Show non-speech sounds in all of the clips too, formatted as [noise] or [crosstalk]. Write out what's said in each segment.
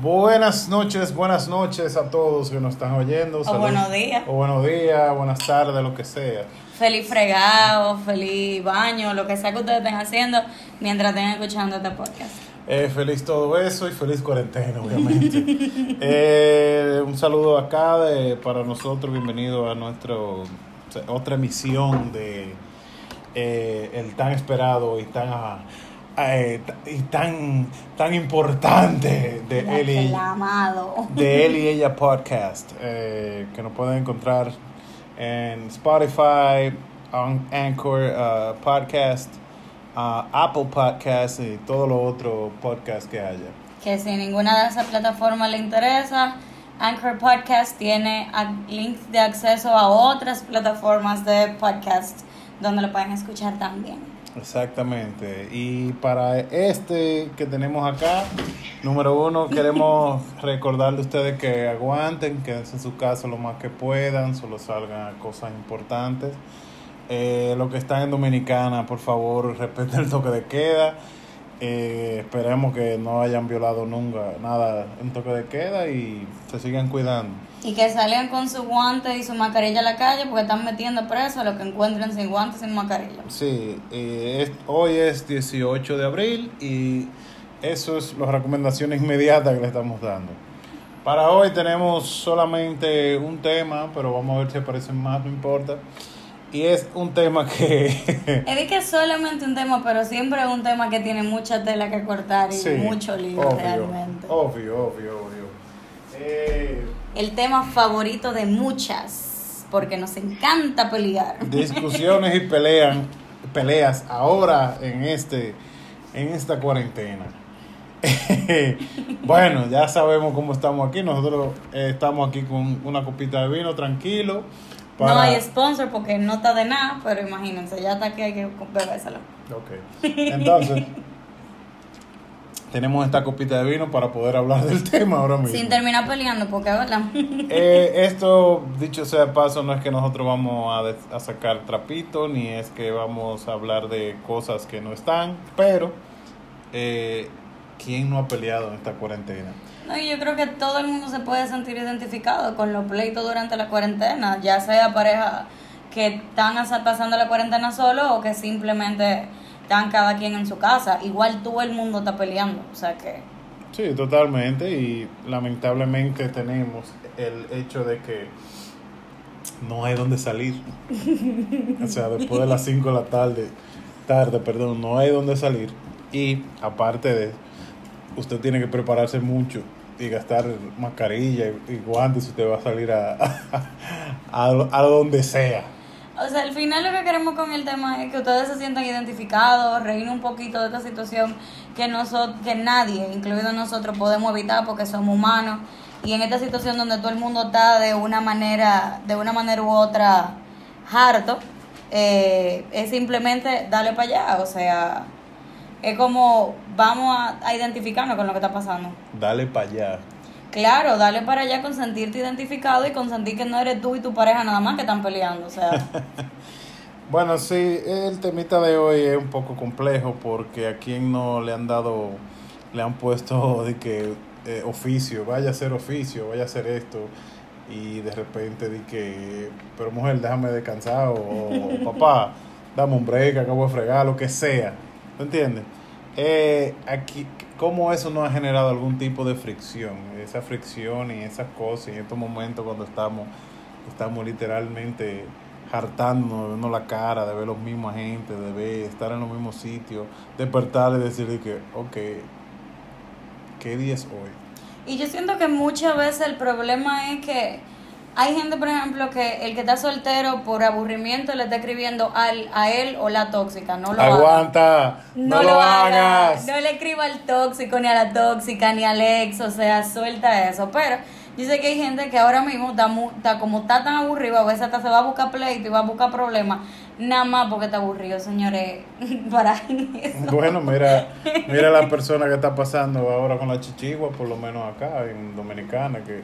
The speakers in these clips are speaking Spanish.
Buenas noches, buenas noches a todos que nos están oyendo. O buenos días. O buenos días, buenas tardes, lo que sea. Feliz fregado, feliz baño, lo que sea que ustedes estén haciendo mientras estén escuchando este podcast. Eh, feliz todo eso y feliz cuarentena, obviamente. [laughs] Eh, un saludo acá de, para nosotros, bienvenido a nuestra otra emisión de eh, el tan esperado y tan eh, y tan, tan importante de él, y, [laughs] de él y ella podcast, eh, que nos pueden encontrar en Spotify, Anchor uh, Podcast, uh, Apple Podcast y todo lo otro podcast que haya. Que si ninguna de esas plataformas le interesa, Anchor Podcast tiene links de acceso a otras plataformas de podcast donde lo pueden escuchar también. Exactamente. Y para este que tenemos acá, número uno, [laughs] queremos recordarle a ustedes que aguanten, quédense en su casa lo más que puedan, solo salgan cosas importantes. Eh, lo que están en Dominicana, por favor, [laughs] respeten el toque de queda. Eh, esperemos que no hayan violado nunca nada en toque de queda y se sigan cuidando. Y que salgan con su guante y su mascarilla a la calle porque están metiendo preso a los que encuentren sin guantes sin mascarilla. Sí, hoy es 18 de abril y eso es las recomendaciones inmediatas que le estamos dando. Para hoy tenemos solamente un tema, pero vamos a ver si aparecen más, no importa. Y es un tema que... es que es solamente un tema, pero siempre es un tema que tiene mucha tela que cortar y mucho lío realmente. Obvio, obvio, obvio. Eh, El tema favorito de muchas, porque nos encanta pelear. Discusiones y pelean, peleas ahora en, este, en esta cuarentena. [laughs] bueno, ya sabemos cómo estamos aquí. Nosotros eh, estamos aquí con una copita de vino tranquilo no hay sponsor porque no está de nada, pero imagínense, ya está aquí, hay que bebérselo. Ok. Entonces, [laughs] tenemos esta copita de vino para poder hablar del [laughs] tema ahora mismo. Sin terminar peleando, porque verdad. [laughs] Eh, esto, dicho sea de paso, no es que nosotros vamos a, a sacar trapito, ni es que vamos a hablar de cosas que no están, pero eh, ¿quién no ha peleado en esta cuarentena? No, yo creo que todo el mundo se puede sentir identificado con los pleitos durante la cuarentena, ya sea pareja que están pasando la cuarentena solo o que simplemente están cada quien en su casa. Igual todo el mundo está peleando, o sea que... Sí, totalmente, y lamentablemente tenemos el hecho de que no hay donde salir. o sea, después de las 5 de la tarde, tarde, perdón, no hay donde salir. Y aparte de usted tiene que prepararse mucho y gastar mascarilla y, guantes si usted va a salir a, [laughs] a, donde sea. O sea, al final lo que queremos con el tema es que ustedes se sientan identificados, reír un poquito de esta situación que, nosotros, que nadie, incluido nosotros, podemos evitar porque somos humanos. Y en esta situación donde todo el mundo está de una manera, de una manera u otra harto, eh, es simplemente darle para allá. O sea, es como vamos a, identificarnos con lo que está pasando. Dale para allá. Claro, dale para allá con sentirte identificado y con sentir que no eres tú y tu pareja nada más que están peleando, o sea. [laughs] bueno, sí, el temita de hoy es un poco complejo porque a quien no le han dado, le han puesto de que eh, oficio, vaya a ser oficio, vaya a hacer esto y de repente di que, pero mujer, déjame descansar o, o [laughs] papá, dame un break, acabo de fregar, lo que sea, ¿me entiendes? Eh, aquí, ¿Cómo eso no ha generado algún tipo de fricción? Esa fricción y esas cosas, en estos momentos cuando estamos, estamos literalmente hartándonos, de vernos la cara, de ver los mismos agentes, de ver, estar en los mismos sitios, despertar y decir que, ok, ¿qué día es hoy? Y yo siento que muchas veces el problema es que hay gente, por ejemplo, que el que está soltero por aburrimiento le está escribiendo al, a él o la tóxica. No lo Aguanta, no, lo, hagas. No le escriba al tóxico, ni a la tóxica, ni al ex, o sea, suelta eso. Pero dice que hay gente que ahora mismo está, está como está tan aburrido, a veces hasta se va a buscar pleito y va a buscar problemas, nada más porque está aburrido, señores. [laughs] Para eso. Bueno, mira, mira la [laughs] persona que está pasando ahora con la chichigua, por lo menos acá en Dominicana, que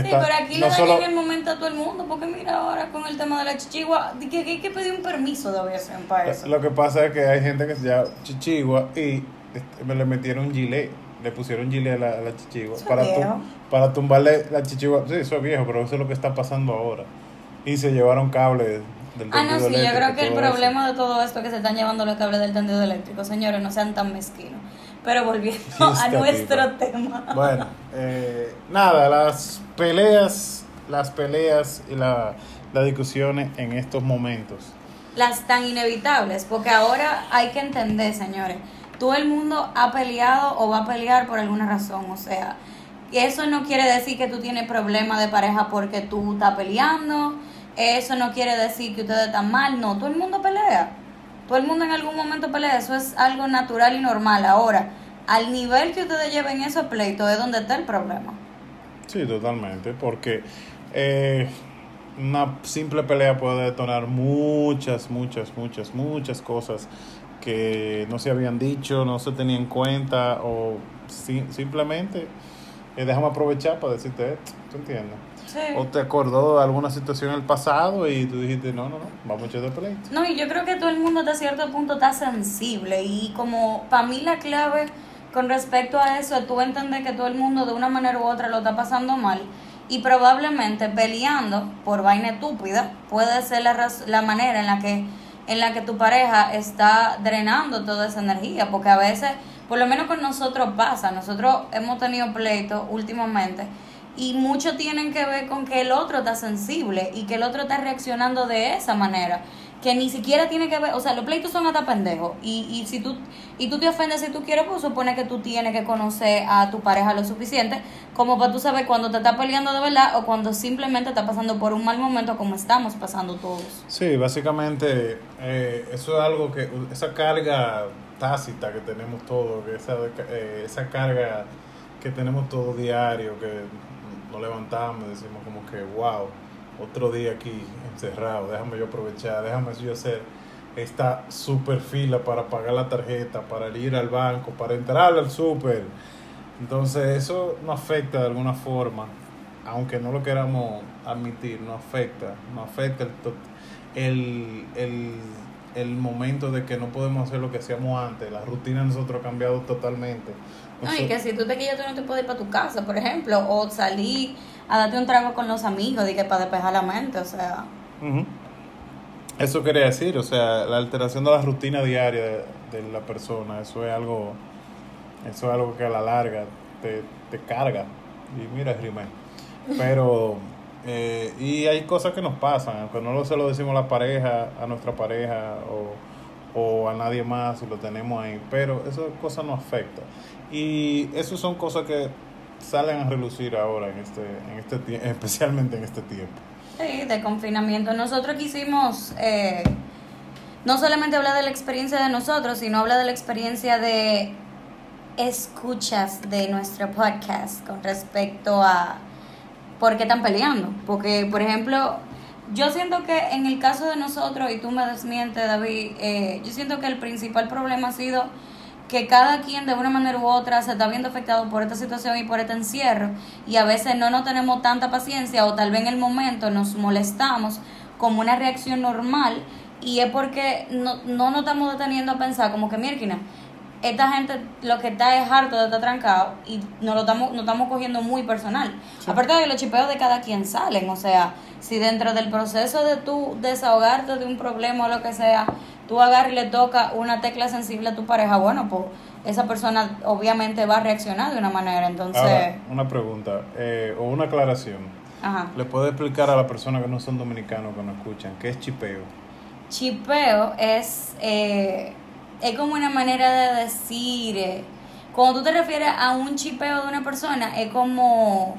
sí, pero aquí le dan en el momento a todo el mundo, porque mira ahora con el tema de la chichigua, que, hay que pedir un permiso de aviación para eso. Lo que pasa es que hay gente que se llama chichigua y este, me le metieron gilet. le pusieron gilet a la, a la chichigua Eso es para, tu- viejo. para tumbarle la chichigua. Sí, eso es viejo, pero eso es lo que está pasando ahora. Y se llevaron cables del Ah, no, sí, yo creo que el todo eso. problema de todo esto es que se están llevando los cables del tendido eléctrico. Señores, no sean tan mezquinos. Pero volviendo a nuestro tema. Bueno, eh, nada, las peleas, las peleas y la, las discusiones en estos momentos. Las tan inevitables, porque ahora hay que entender, señores, todo el mundo ha peleado o va a pelear por alguna razón, o sea, eso no quiere decir que tú tienes problemas de pareja porque tú estás peleando, eso no quiere decir que ustedes están mal, no, todo el mundo pelea, todo el mundo en algún momento pelea, eso es algo natural y normal, ahora, al nivel que ustedes lleven esos pleitos es donde está el problema. Sí, totalmente, porque eh, una simple pelea puede detonar muchas, muchas, muchas, muchas cosas que no se habían dicho, no se tenían en cuenta o si- simplemente eh, déjame aprovechar para decirte esto, ¿tú entiendes? Sí. O te acordó de alguna situación en el pasado y tú dijiste, no, no, no, vamos a echar de pleito. No, y yo creo que todo el mundo hasta cierto punto está sensible y como para mí la clave con respecto a eso es tú entender que todo el mundo de una manera u otra lo está pasando mal y probablemente peleando por vaina estúpida puede ser la, la manera en la que en la que tu pareja está drenando toda esa energía porque a veces por lo menos con nosotros pasa nosotros hemos tenido pleitos últimamente y mucho tienen que ver con que el otro está sensible y que el otro está reaccionando de esa manera que ni siquiera tiene que ver, o sea, los pleitos son hasta pendejos y, y si tú y tú te ofendes si tú quieres, pues supone que tú tienes que conocer a tu pareja lo suficiente como para tú saber cuando te está peleando de verdad o cuando simplemente está pasando por un mal momento como estamos pasando todos. Sí, básicamente eh, eso es algo que, esa carga tácita que tenemos todos, que esa, eh, esa carga que tenemos todo diario, que nos levantamos y decimos como que, wow, otro día aquí encerrado, déjame yo aprovechar, déjame yo hacer esta super fila para pagar la tarjeta, para ir al banco, para entrar al súper. Entonces eso nos afecta de alguna forma, aunque no lo queramos admitir, no afecta, no afecta el, el, el, momento de que no podemos hacer lo que hacíamos antes, la rutina nosotros ha cambiado totalmente. No, y que si tú te quillas, tú no te puedes ir para tu casa, por ejemplo, o salir a darte un trago con los amigos, y que para despejar la mente, o sea. Ujú. Eso quería decir, o sea, la alteración de la rutina diaria de, de la persona, eso es algo, eso es algo que a la larga te, te carga. Y mira, rime. Pero, eh, y hay cosas que nos pasan, aunque no lo, se lo decimos a la pareja, a nuestra pareja o, o a nadie más si lo tenemos ahí, pero esas cosas nos afectan. Y eso son cosas que salen a relucir ahora en este, en este [laughs] especialmente en este tiempo. Sí, de confinamiento. Nosotros quisimos eh, no solamente hablar de la experiencia de nosotros, sino hablar de la experiencia de escuchas de nuestro podcast con respecto a por qué están peleando. Porque, por ejemplo, yo siento que en el caso de nosotros, y tú me desmientes, David, eh, yo siento que el principal problema ha sido que cada quien de una manera u otra se está viendo afectado por esta situación y por este encierro y a veces no nos tenemos tanta paciencia o tal vez en el momento nos molestamos como una reacción normal y es porque no, no nos estamos deteniendo a pensar como que mierquina esta gente lo que está es harto de estar trancado y nos lo estamos, nos estamos cogiendo muy personal. Aparte de que los chipeos de cada quien salen, o sea, si dentro del proceso de tú desahogarte de un problema o lo que sea, tú agarras y le toca una tecla sensible a tu pareja, bueno, pues esa persona obviamente va a reaccionar de una manera, entonces, Ahora, una pregunta eh, o una aclaración. ajá. ¿Le puede explicar a las personas que no son dominicanos, que no escuchan, qué es chipeo? Chipeo es, eh, es como una manera de decir, eh, cuando tú te refieres a un chipeo de una persona, es como,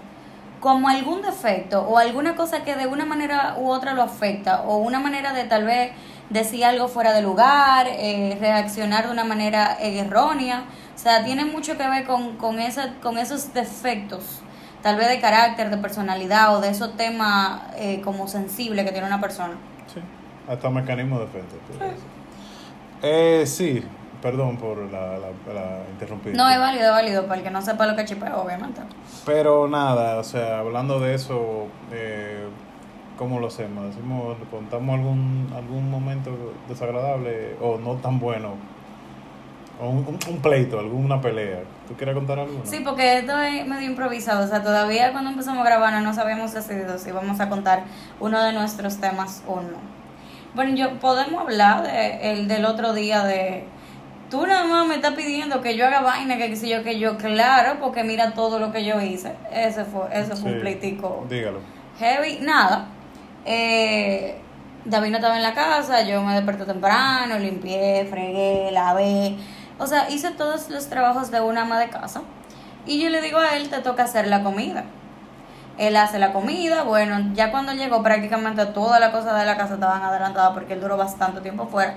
como algún defecto o alguna cosa que de una manera u otra lo afecta o una manera de tal vez decir algo fuera de lugar, eh, reaccionar de una manera errónea. O sea, tiene mucho que ver con, con, esa, con esos defectos, tal vez de carácter, de personalidad o de esos temas eh, como sensibles que tiene una persona. Sí, hasta mecanismo de defensa. Eh, sí, perdón por la, la, la interrumpir. No, es válido, es válido, para el que no sepa lo que chipeo, obviamente. Pero nada, o sea, hablando de eso, eh, ¿cómo lo hacemos? ¿Decimos, ¿Contamos algún, algún momento desagradable o no tan bueno O un, un- un pleito, alguna pelea. ¿Tú quieres contar algo? Sí, porque esto es medio improvisado. O sea, todavía cuando empezamos a grabar no nos habíamos decidido si íbamos a contar uno de nuestros temas o no. Bueno, yo podemos hablar de, el del otro día de... Tú nada más me estás pidiendo que yo haga vaina, que qué sé yo, que yo, claro, porque mira todo lo que yo hice. Ese fue, eso fue Sí. un pleitico Dígalo. heavy, nada. Eh, David no estaba en la casa, yo me desperté temprano, limpié, fregué, lavé. O sea, hice todos los trabajos de una ama de casa. Y yo le digo a él, te toca hacer la comida. Él hace la comida, bueno, ya cuando llegó prácticamente todas las cosas de la casa estaban adelantadas porque él duró bastante tiempo fuera.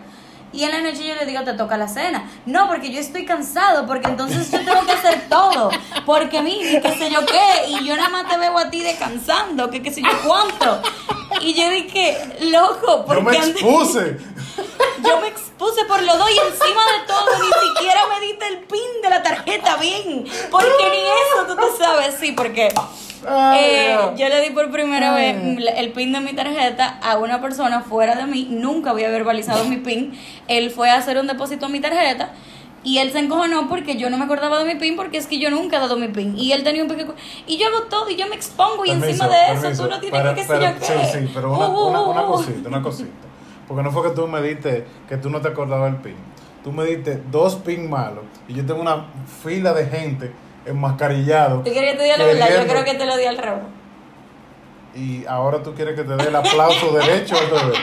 Y en la noche yo le digo, te toca la cena. No, porque yo estoy cansado, porque entonces yo tengo que hacer [laughs] todo. Porque mire, qué sé yo qué, y yo nada más te veo a ti descansando, que qué sé yo cuánto. Y yo dije, loco, porque Yo me antes- expuse. yo me expuse por lo dos y encima de todo ni siquiera me diste el pin de la tarjeta bien. Porque ni eso tú te sabes, sí, porque Ay, eh, yo le di por primera Ay. vez el pin de mi tarjeta a una persona fuera de mí, nunca había verbalizado mi pin. Él fue a hacer un depósito a mi tarjeta. Y él se encojonó porque yo no me acordaba de mi pin porque es que yo nunca he dado mi pin. Y él tenía un que- Y yo hago todo y yo me expongo y encima de eso permiso. tú no tienes que pero- yo qué. Sí, sí, pero una, Uh, uh, una, una uh. cosita, una cosita. Porque no fue que tú me diste que tú no te acordabas del pin. Tú me diste dos pin malos y yo tengo una fila de gente enmascarillado. ¿Tú querías que te diga la verdad? Yo creo que te lo di al revés. Y ahora tú quieres que te dé el aplauso derecho al revés.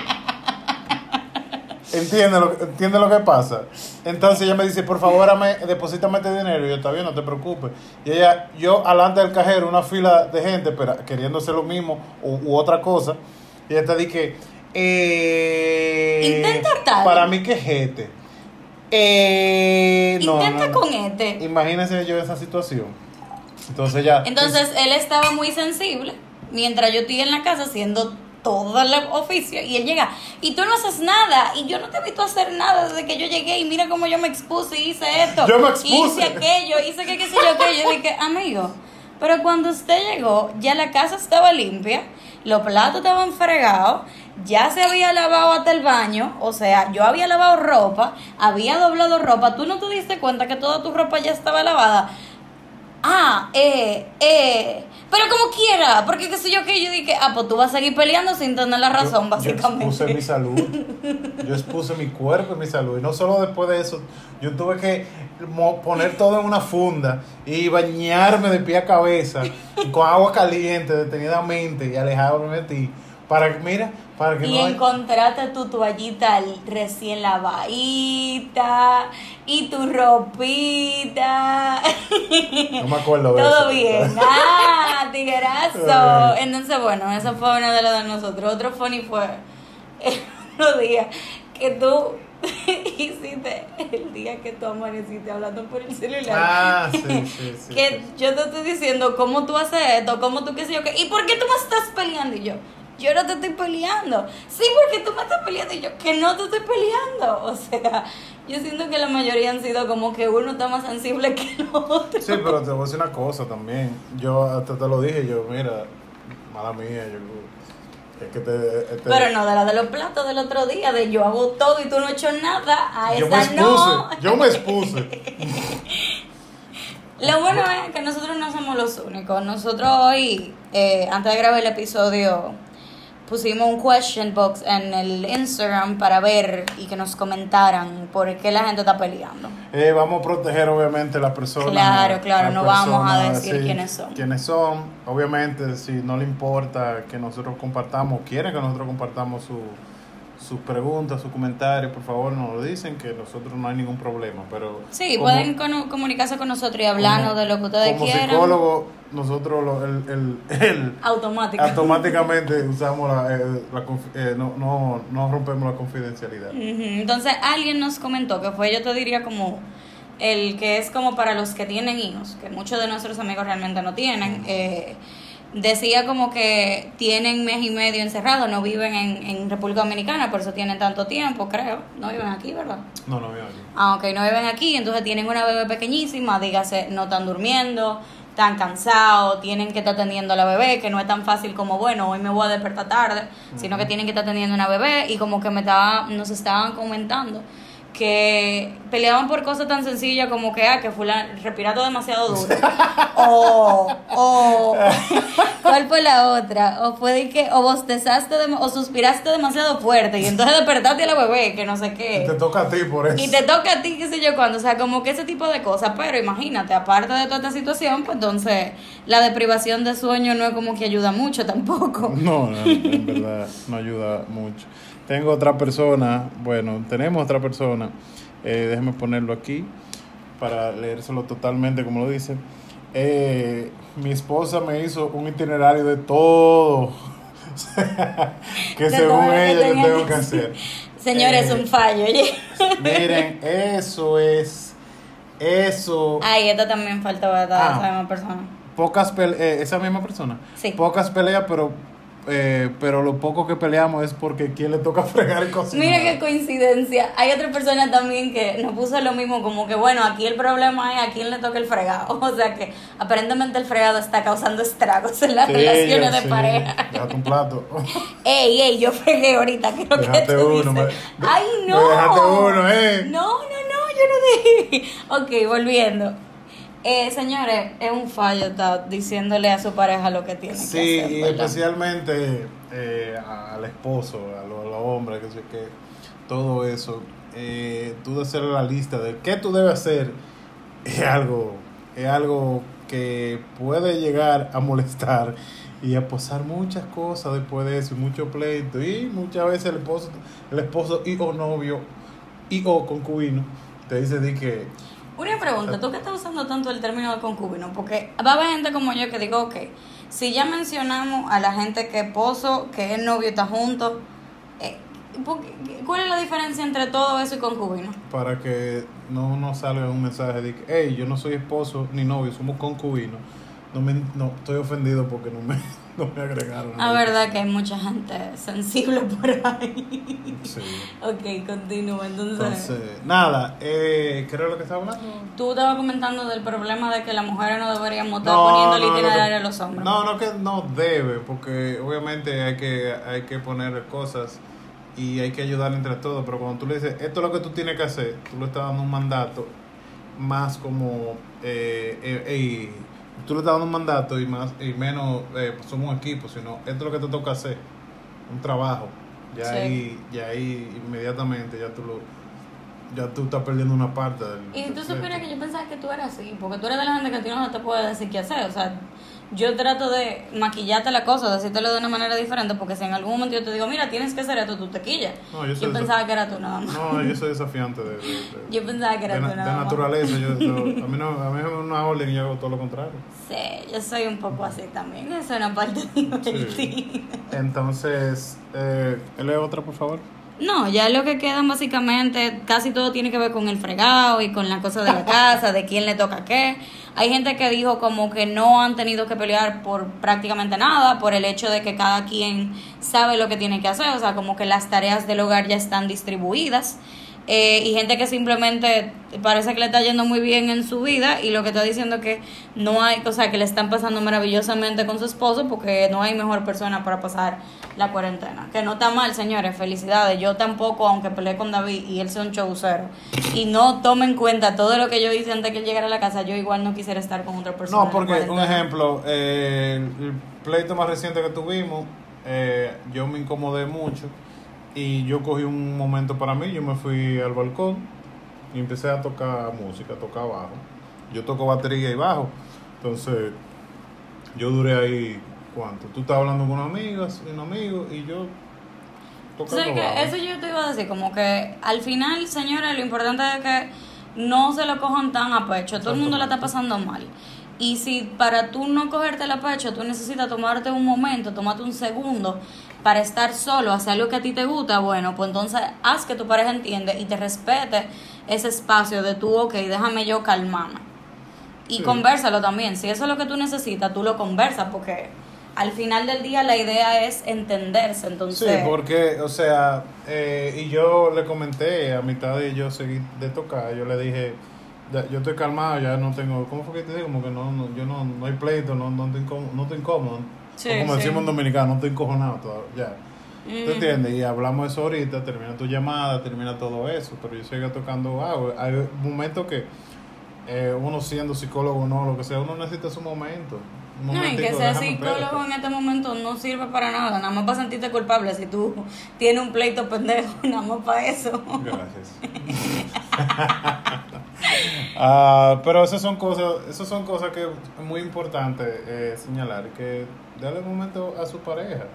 ¿Entiendes lo, entiende lo que pasa? Entonces ella me dice, por favor, dame, deposítame este dinero. Y yo, está bien, no te preocupes. Y ella, yo, alante del cajero, una fila de gente pero, queriendo hacer lo mismo u, u otra cosa. Y ella te dije, eh, Intenta tal. Para mí que es este. Eh, Intenta no, no. con este. Imagínense yo esa situación. Entonces ya. Entonces él estaba muy sensible mientras yo estoy en la casa haciendo todo el oficio y él llega y tú no haces nada y yo no te he visto hacer nada desde que yo llegué y mira cómo yo me expuse y hice esto Yo me expuse. hice aquello hice que qué sé yo qué yo dije amigo pero cuando usted llegó ya la casa estaba limpia los platos estaban fregados ya se había lavado hasta el baño, o sea, yo había lavado ropa, había doblado ropa, tú no te diste cuenta que toda tu ropa ya estaba lavada. Ah, eh, eh. Pero como quiera, porque qué sé yo que yo dije, ah, pues tú vas a seguir peleando sin tener la razón, Yo- Yo básicamente. expuse mi salud. [laughs] Yo expuse mi cuerpo y mi salud. Y no solo después de eso, yo tuve que poner todo en una funda y bañarme de pie a cabeza con agua caliente detenidamente y alejarme de ti. Para que, mira, para que y no. hay- encontraste tu toallita recién lavadita y tu ropita. No me acuerdo de Todo eso. bien. [laughs] Ah, tiguerazo. Entonces, bueno, eso fue uno de los de nosotros. Otro funny fue el otro día que tú [laughs] hiciste el día que tú amaneciste hablando por el celular. Ah, sí, sí, [laughs] sí. que sí. yo te estoy diciendo cómo tú haces esto, cómo tú qué sé yo qué. ¿Y por qué tú me estás peleando? Y yo, yo no te estoy peleando. Sí, porque tú me estás peleando. Y yo, que no te estoy peleando. [laughs] O sea, yo siento que la mayoría han sido como que uno está más sensible que el otro. Sí, pero te voy a decir una cosa también. Yo hasta te lo dije, yo, mira, mala mía, yo. Es que te. este- Pero no, de la de los platos del otro día, de yo hago todo y tú no has hecho nada, a Yo me esa expuse, no. yo me expuse. [laughs] Lo bueno es que nosotros no somos los únicos. Nosotros hoy, eh, antes de grabar el episodio, pusimos un question box en el Instagram para ver y que nos comentaran por qué la gente está peleando. Eh, vamos a proteger obviamente a las personas. Claro, claro, no vamos a decir quiénes son. Quiénes son. Obviamente, si no le importa que nosotros compartamos, quieren que nosotros compartamos su, sus preguntas, sus comentarios, por favor nos lo dicen, que nosotros no hay ningún problema. Pero Sí, como- pueden comunicarse con nosotros y hablarnos como- de lo que ustedes como quieran. psicólogo, nosotros lo- el, el, el- Automático. automáticamente usamos la, eh, la eh, no, no, no rompemos la confidencialidad. Entonces alguien nos comentó que fue, yo te diría como el que es como para los que tienen hijos, que muchos de nuestros amigos realmente no tienen. eh, decía como que tienen mes y medio encerrados, no viven en, en República Dominicana, por eso tienen tanto tiempo, creo. No viven aquí, ¿verdad? No, no, mira aquí. Ah, ok, no viven aquí, entonces tienen una bebé pequeñísima, dígase, no están durmiendo, están cansados, tienen que estar atendiendo a la bebé, que no es tan fácil como, bueno, hoy me voy a despertar tarde, sino que tienen que estar atendiendo a una bebé y como que me estaba, nos estaban comentando que peleaban por cosas tan sencillas como que, ah, que fulano respirato demasiado duro. o, o, [laughs] ¿cuál fue la otra? O fue de que, o bostezaste dem- o suspiraste demasiado fuerte y entonces despertaste a la bebé, que no sé qué. Y te toca a ti por eso. Y te toca a ti, qué sé yo cuándo, o sea, como que ese tipo de cosas. Pero imagínate, aparte de toda esta situación, pues entonces la deprivación de sueño no es como que ayuda mucho tampoco. No, no, en verdad no ayuda mucho. Tengo otra persona, bueno, tenemos otra persona, eh, déjeme ponerlo aquí para leérselo totalmente como lo dice. Eh, mi esposa me hizo un itinerario de todo [laughs] que De según ella yo tengo que hacer. [laughs] Señores, Eh, un fallo, oye. Miren, [laughs] eso es, eso, Ay, esta también falta ¿verdad? Ah. esa misma persona. pocas peleas, esa misma persona, Sí. pocas peleas, pero, eh, pero lo poco que peleamos es porque quién le toca [laughs] fregar y cocinar. Mira qué coincidencia. Hay otra persona también que nos puso lo mismo, como que bueno, aquí el problema es a quién le toca el fregado. [laughs] O sea que aparentemente el fregado está causando estragos en las Sí, relaciones de sí. pareja. Déjate un plato. [laughs] Ey, ey, yo fregué ahorita, creo que Dejaste tú uno, dices. me- Ay, no. dejaste uno, eh. No, no, no, yo no dije. Ok, volviendo. Eh, señores, es un fallo estar diciéndole a su pareja lo que tiene Sí, que hacer. y ¿verdad? especialmente eh, al esposo, a los, a los hombres, que sé que todo eso. Eh, tú de hacer la lista de qué tú debes hacer es algo, es algo que puede llegar a molestar y a posar muchas cosas después de eso, y mucho pleito. Y muchas veces el esposo, el esposo y o novio y o concubino te dice de que Una pregunta, ¿tú que estás usando tanto el término de concubino? Porque va a haber gente como yo que digo, ok, si ya mencionamos a la gente que es esposo, que es novio está junto, eh, ¿por qué- ¿cuál es la diferencia entre todo eso y concubino? para que no nos salga un mensaje de que, hey, yo no soy esposo ni novio, somos concubinos. No, me, no estoy ofendido porque no me, [laughs] no me agregaron. La verdad que hay mucha gente sensible [laughs] por ahí. Sí. ok, continúa. Entonces, Entonces, nada, eh, ¿qué era lo que estaba hablando? tú estabas comentando del problema de que las mujeres no deberíamos estar poniendo el lo itinerario que- a los hombres. No, no que no debe, porque obviamente hay que, hay que poner cosas y hay que ayudar entre todos, pero cuando tú le dices, esto es lo que tú tienes que hacer, tú le estás dando un mandato más como, eh, eh, tú le estás dando un mandato y más y menos eh, pues somos un equipo, sino esto es lo que te toca hacer, un trabajo. Ya Sí. ahí, ya ahí inmediatamente ya tú lo, ya tú estás perdiendo una parte del. Y tú supieras que yo pensaba que tú eras así, porque tú eres de la gente que a ti no te puede decir qué hacer. O sea, yo trato de maquillarte la cosa, decírtelo de una manera diferente, porque si en algún momento yo te digo, mira, tienes que hacer esto, tú te quillas. No, yo pensaba que era tú nada más. No, yo soy desafiante de, de- de- [laughs] Yo pensaba que era de, tú na- de nada más. naturaleza. Yo, yo- [laughs] a mí no, a mí da una orden y yo hago todo lo contrario. Sí, yo soy un poco así también. Eso es una parte divertida. Entonces, eh, lee otra, por favor. No, ya lo que quedan básicamente, casi todo tiene que ver con el fregado y con las cosas de la [laughs] casa, de quién le toca qué. Hay gente que dijo como que no han tenido que pelear por prácticamente nada, por el hecho de que cada quien sabe lo que tiene que hacer, o sea, como que las tareas del hogar ya están distribuidas. Eh, y gente que simplemente parece que le está yendo muy bien en su vida y lo que está diciendo que no hay, o sea, que le están pasando maravillosamente con su esposo porque no hay mejor persona para pasar la cuarentena. Que no está mal, señores, felicidades. Yo tampoco, aunque peleé con David y él sea un showcero y no tome en cuenta todo lo que yo hice antes que él llegara a la casa, yo igual no quisiera estar con otra persona. No, porque un ejemplo, eh, el, el pleito más reciente que tuvimos, eh, yo me incomodé mucho y yo cogí un momento para mí, yo me fui al balcón y empecé a tocar música, a tocar bajo. Yo toco batería y bajo, entonces yo duré ahí, ¿cuánto? Tú estabas hablando con una amiga, un amigo y yo tocando Sí, que bajo. eso yo te iba a decir, como que al final, señores, lo importante es que no se lo cojan tan a pecho. Todo el mundo la está pasando mal. Y si para tú no cogerte a pecho, tú necesitas tomarte un momento, tomarte un segundo para estar solo, hacer algo que a ti te gusta, bueno, pues entonces haz que tu pareja entiende y te respete ese espacio de tú, ok, déjame yo calmarme. Y Sí. conversalo también. Si eso es lo que tú necesitas, tú lo conversas porque al final del día la idea es entenderse. Entonces, Sí, porque, o sea, eh, y yo le comenté a mitad de yo seguir de tocar, yo le dije, ya, yo estoy calmado, ya no tengo, ¿cómo fue que te digo? Como que no, no yo no, no hay pleito, no, no, estoy incómodo, no estoy incómodo. Sí, como sí. decimos en dominicano, no estoy encojonado todavía, ya. ¿Tú Ujú. entiendes? Y hablamos de eso ahorita, termina tu llamada, termina todo eso, pero yo sigo tocando agua. Hay momentos que eh, uno siendo psicólogo o no, lo que sea, uno necesita su momento. Un No, y que déjame, psicólogo en este momento no sirve para nada, nada más para sentirte culpable si tú tienes un pleito pendejo, [laughs] nada más para eso. Gracias. [laughs] Ah, pero esas son cosas, esas son cosas que es muy importante eh, señalar, que darle un momento a su pareja.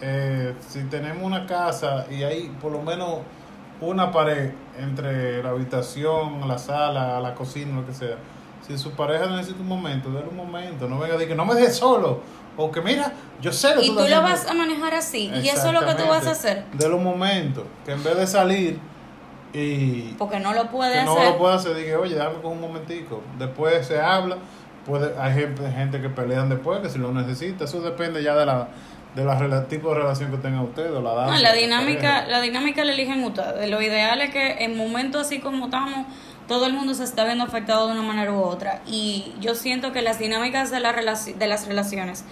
Eh, si tenemos una casa y hay por lo menos una pared entre la habitación, la sala, la cocina, lo que sea, si su pareja necesita un momento, dale un momento, no venga a decir que no me dejes solo, o que mira, yo sé que Y tú lo vas a manejar así, y eso es lo que tú vas a hacer, Dale un momento, que en vez de salir y porque no lo puedes que no hacer. lo puede hacer, dije, oye, dame con un momentico. Después se habla, puede, hay gente, gente que pelean después, que si lo necesita, eso depende ya de la de la tipo de relación que tenga usted o la No, la dinámica, la dinámica la eligen ustedes. Lo ideal es que en momentos así como estamos, todo el mundo se está viendo afectado de una manera u otra. Y yo siento que las dinámicas de, la de las relaciones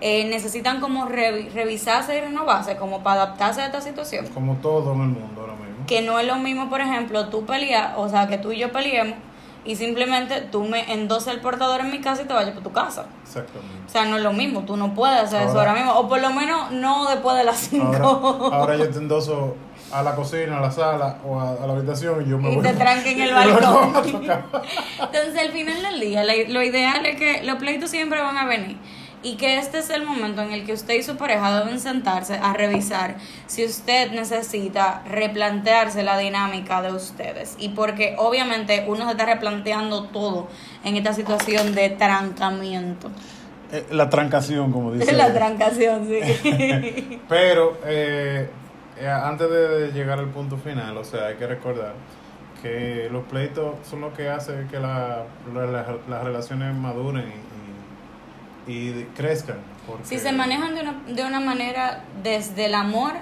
eh, necesitan como revi- revisarse y renovarse, como para adaptarse a esta situación. Como todo en el mundo ahora mismo. Que no es lo mismo, por ejemplo, tú peleas, o sea, que tú y yo peleemos y simplemente tú me endoses el portador en mi casa y te vayas para tu casa. Exactamente. O sea, no es lo mismo, tú no puedes hacer eso Ahora- ahora mismo, o por lo menos no después de las 5. Ahora, [laughs] ahora yo te endoso a la cocina, a la sala o a, a la habitación y yo me Y voy. te tranque en el [laughs] y balcón. Entonces, al final del día, lo ideal es que los pleitos siempre van a venir y que este es el momento en el que usted y su pareja deben sentarse a revisar si usted necesita replantearse la dinámica de ustedes. Y porque obviamente uno se está replanteando todo en esta situación de trancamiento. Eh, La trancación, como dice. la trancación, sí. [laughs] Pero eh, eh, antes de llegar al punto final, o sea, hay que recordar que los pleitos son lo que hace que la, la- la- las relaciones maduren y, crezcan. Porque, Si se manejan de una, de una manera desde el amor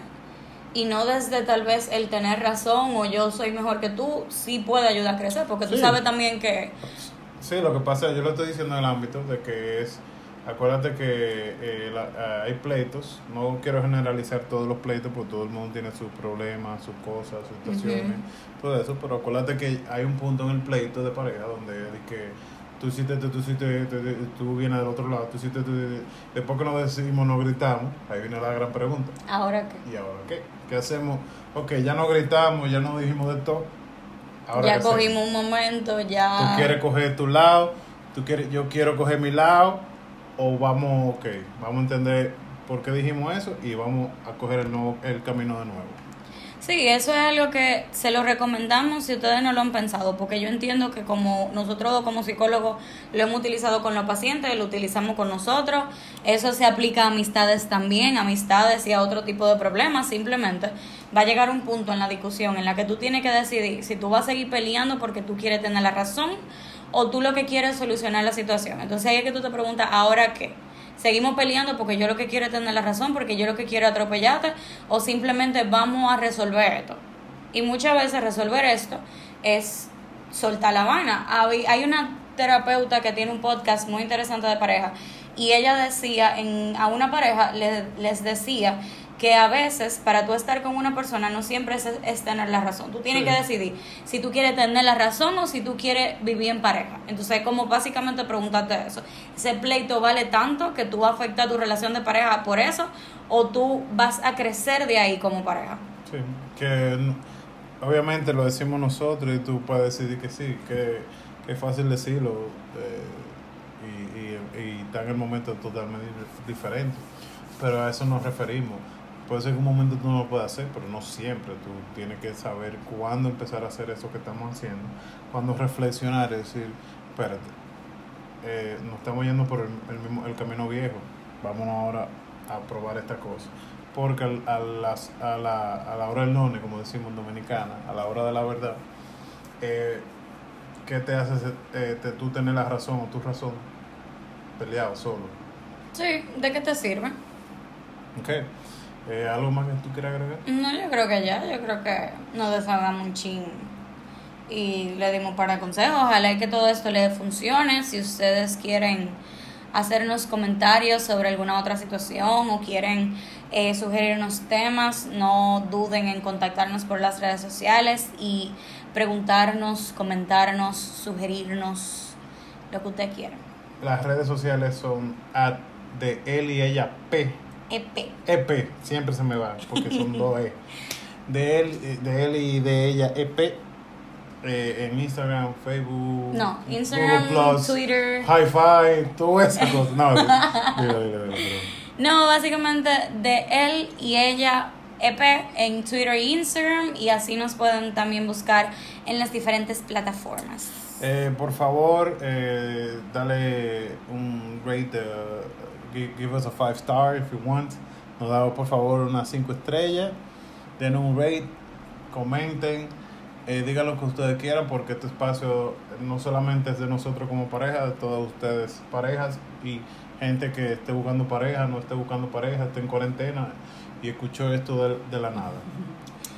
y no desde tal vez el tener razón o yo soy mejor que tú, sí puede ayudar a crecer, porque tú Sí. sabes también que... Sí, lo que pasa, yo lo estoy diciendo en el ámbito de que es, acuérdate que eh, la- ah, hay pleitos, no quiero generalizar todos los pleitos porque todo el mundo tiene sus problemas, sus cosas, sus situaciones, todo eso, pero acuérdate que hay un punto en el pleito de pareja donde de que tú hiciste esto, tú hiciste esto, tú, tú vienes del otro lado, tú hiciste esto, después que nos decimos, nos gritamos, ahí viene la gran pregunta, Ahora que... ¿y ahora qué? ¿Qué hacemos? Ok, ya no gritamos, ya no dijimos de todo, ahora ya qué hacemos? cogimos un momento, ya... tú quieres coger tu lado, tú quieres, yo quiero coger mi lado, o vamos, ok, vamos a entender por qué dijimos eso y vamos a coger el, nuevo, el camino de nuevo. Sí, eso es algo que se lo recomendamos si ustedes no lo han pensado, porque yo entiendo que como nosotros como psicólogos lo hemos utilizado con los pacientes, lo utilizamos con nosotros, eso se aplica a amistades también, amistades y a otro tipo de problemas, simplemente va a llegar un punto en la discusión en la que tú tienes que decidir si tú vas a seguir peleando porque tú quieres tener la razón o tú lo que quieres es solucionar la situación. Entonces ahí es que tú te preguntas, ¿ahora qué? Seguimos peleando porque yo lo que quiero es tener la razón, porque yo lo que quiero es atropellarte, o simplemente vamos a resolver esto. Y muchas veces resolver esto es soltar la vaina. Hay una terapeuta que tiene un podcast muy interesante de pareja y ella decía, en, a una pareja le- les decía que a veces para tú estar con una persona no siempre es, es tener la razón. Tú tienes Sí. que decidir si tú quieres tener la razón o si tú quieres vivir en pareja. Entonces, como básicamente preguntarte eso. ¿Ese pleito vale tanto que tú vas a afectar tu relación de pareja por eso o tú vas a crecer de ahí como pareja? Sí, que obviamente lo decimos nosotros y tú puedes decidir que sí, que, que es fácil decirlo eh, y, y, y está en el momento totalmente diferente, pero a eso nos referimos. Puede ser que un momento tú no lo puedas hacer, pero no siempre. Tú tienes que saber cuándo empezar a hacer eso que estamos haciendo, cuándo reflexionar y decir, espérate, eh, nos estamos yendo por el, el mismo el camino viejo, vámonos ahora a probar esta cosa. Porque a, las, a, la, a la hora del none, como decimos en dominicana, a la hora de la verdad, eh, ¿qué te hace eh, te- tú tener la razón o tu razón peleado solo? Sí, ¿de qué te sirve? ¿Ok? Eh, ¿Algo más que tú quieras agregar? No, yo creo que ya, yo creo que nos desahogamos un chin y le dimos un par de consejos. Ojalá que todo esto le funcione. Si ustedes quieren hacernos comentarios sobre alguna otra situación o quieren eh, sugerirnos temas, no duden en contactarnos por las redes sociales y preguntarnos, comentarnos, sugerirnos lo que usted quiera. Las redes sociales son at de él y ella P. EP. EP, siempre se me va porque son dos E. De él, de él y de ella EP. eh, en Instagram, Facebook, No, Instagram, Twitter. Hi-Fi, todo. No, dile, dile, dile. No, básicamente de él y ella EP en Twitter e Instagram y así nos pueden también buscar en las diferentes plataformas. Eh, por favor, eh, dale un rate, uh, give, us a five star if you want. Nos da por favor unas cinco estrellas. Den un rate, comenten, eh, digan lo que ustedes quieran porque este espacio no solamente es de nosotros como pareja, de todos ustedes parejas y gente que esté buscando pareja, no esté buscando pareja, esté en cuarentena y escuchó esto de, de la nada.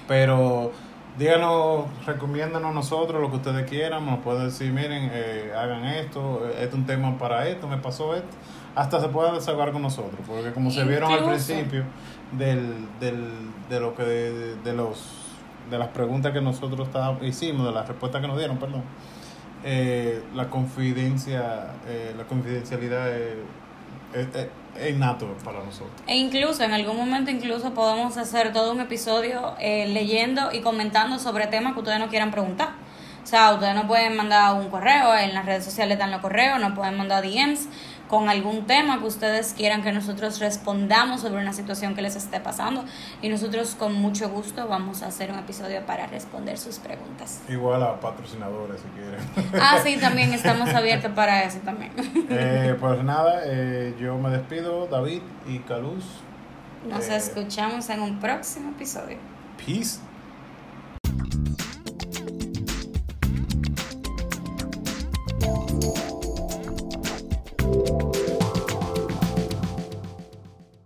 Pero díganos, recomiéndanos nosotros lo que ustedes quieran, nos pueden decir, miren, eh, hagan esto, eh, este es un tema para esto, me pasó esto, hasta se puedan desahogar con nosotros, porque como se vieron al principio del, del, de lo que de, de los de las preguntas que nosotros estábamos- hicimos, de las respuestas que nos dieron, perdón, eh, la confidencia, eh, la confidencialidad es, es, es- innato para nosotros. E incluso en algún momento incluso podemos hacer todo un episodio eh, leyendo y comentando sobre temas que ustedes no quieran preguntar. O sea, ustedes nos pueden mandar un correo, en las redes sociales están los correos, nos pueden mandar DMs con algún tema que ustedes quieran que nosotros respondamos sobre una situación que les esté pasando y nosotros con mucho gusto vamos a hacer un episodio para responder sus preguntas. Igual a patrocinadores si quieren. [laughs] Ah, sí, también estamos abiertos para eso también. [laughs] Eh, pues nada, eh, yo me despido, David y Caluz. Nos eh, escuchamos en un próximo episodio. Peace.